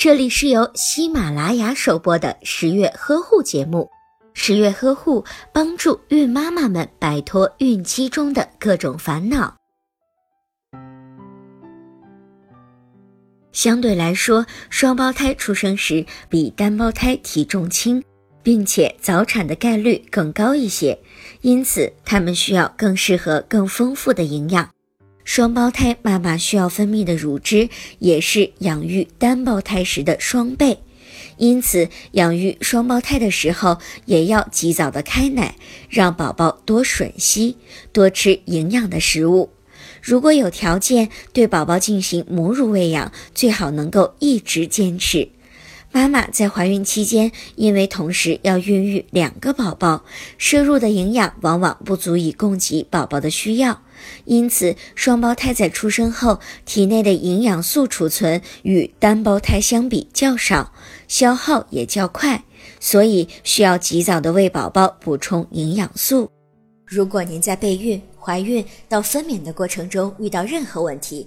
这里是由喜马拉雅首播的十月呵护节目。十月呵护帮助孕妈妈们摆脱孕期中的各种烦恼。相对来说，双胞胎出生时比单胞胎体重轻，并且早产的概率更高一些，因此他们需要更适合、更丰富的营养。双胞胎妈妈需要分泌的乳汁也是养育单胞胎时的双倍，因此养育双胞胎的时候也要及早的开奶，让宝宝多吮吸，多吃营养的食物。如果有条件，对宝宝进行母乳喂养，最好能够一直坚持。妈妈在怀孕期间，因为同时要孕育两个宝宝，摄入的营养往往不足以供给宝宝的需要，因此双胞胎在出生后，体内的营养素储存与单胞胎相比较少，消耗也较快，所以需要及早的为宝宝补充营养素。如果您在备孕、怀孕到分娩的过程中遇到任何问题，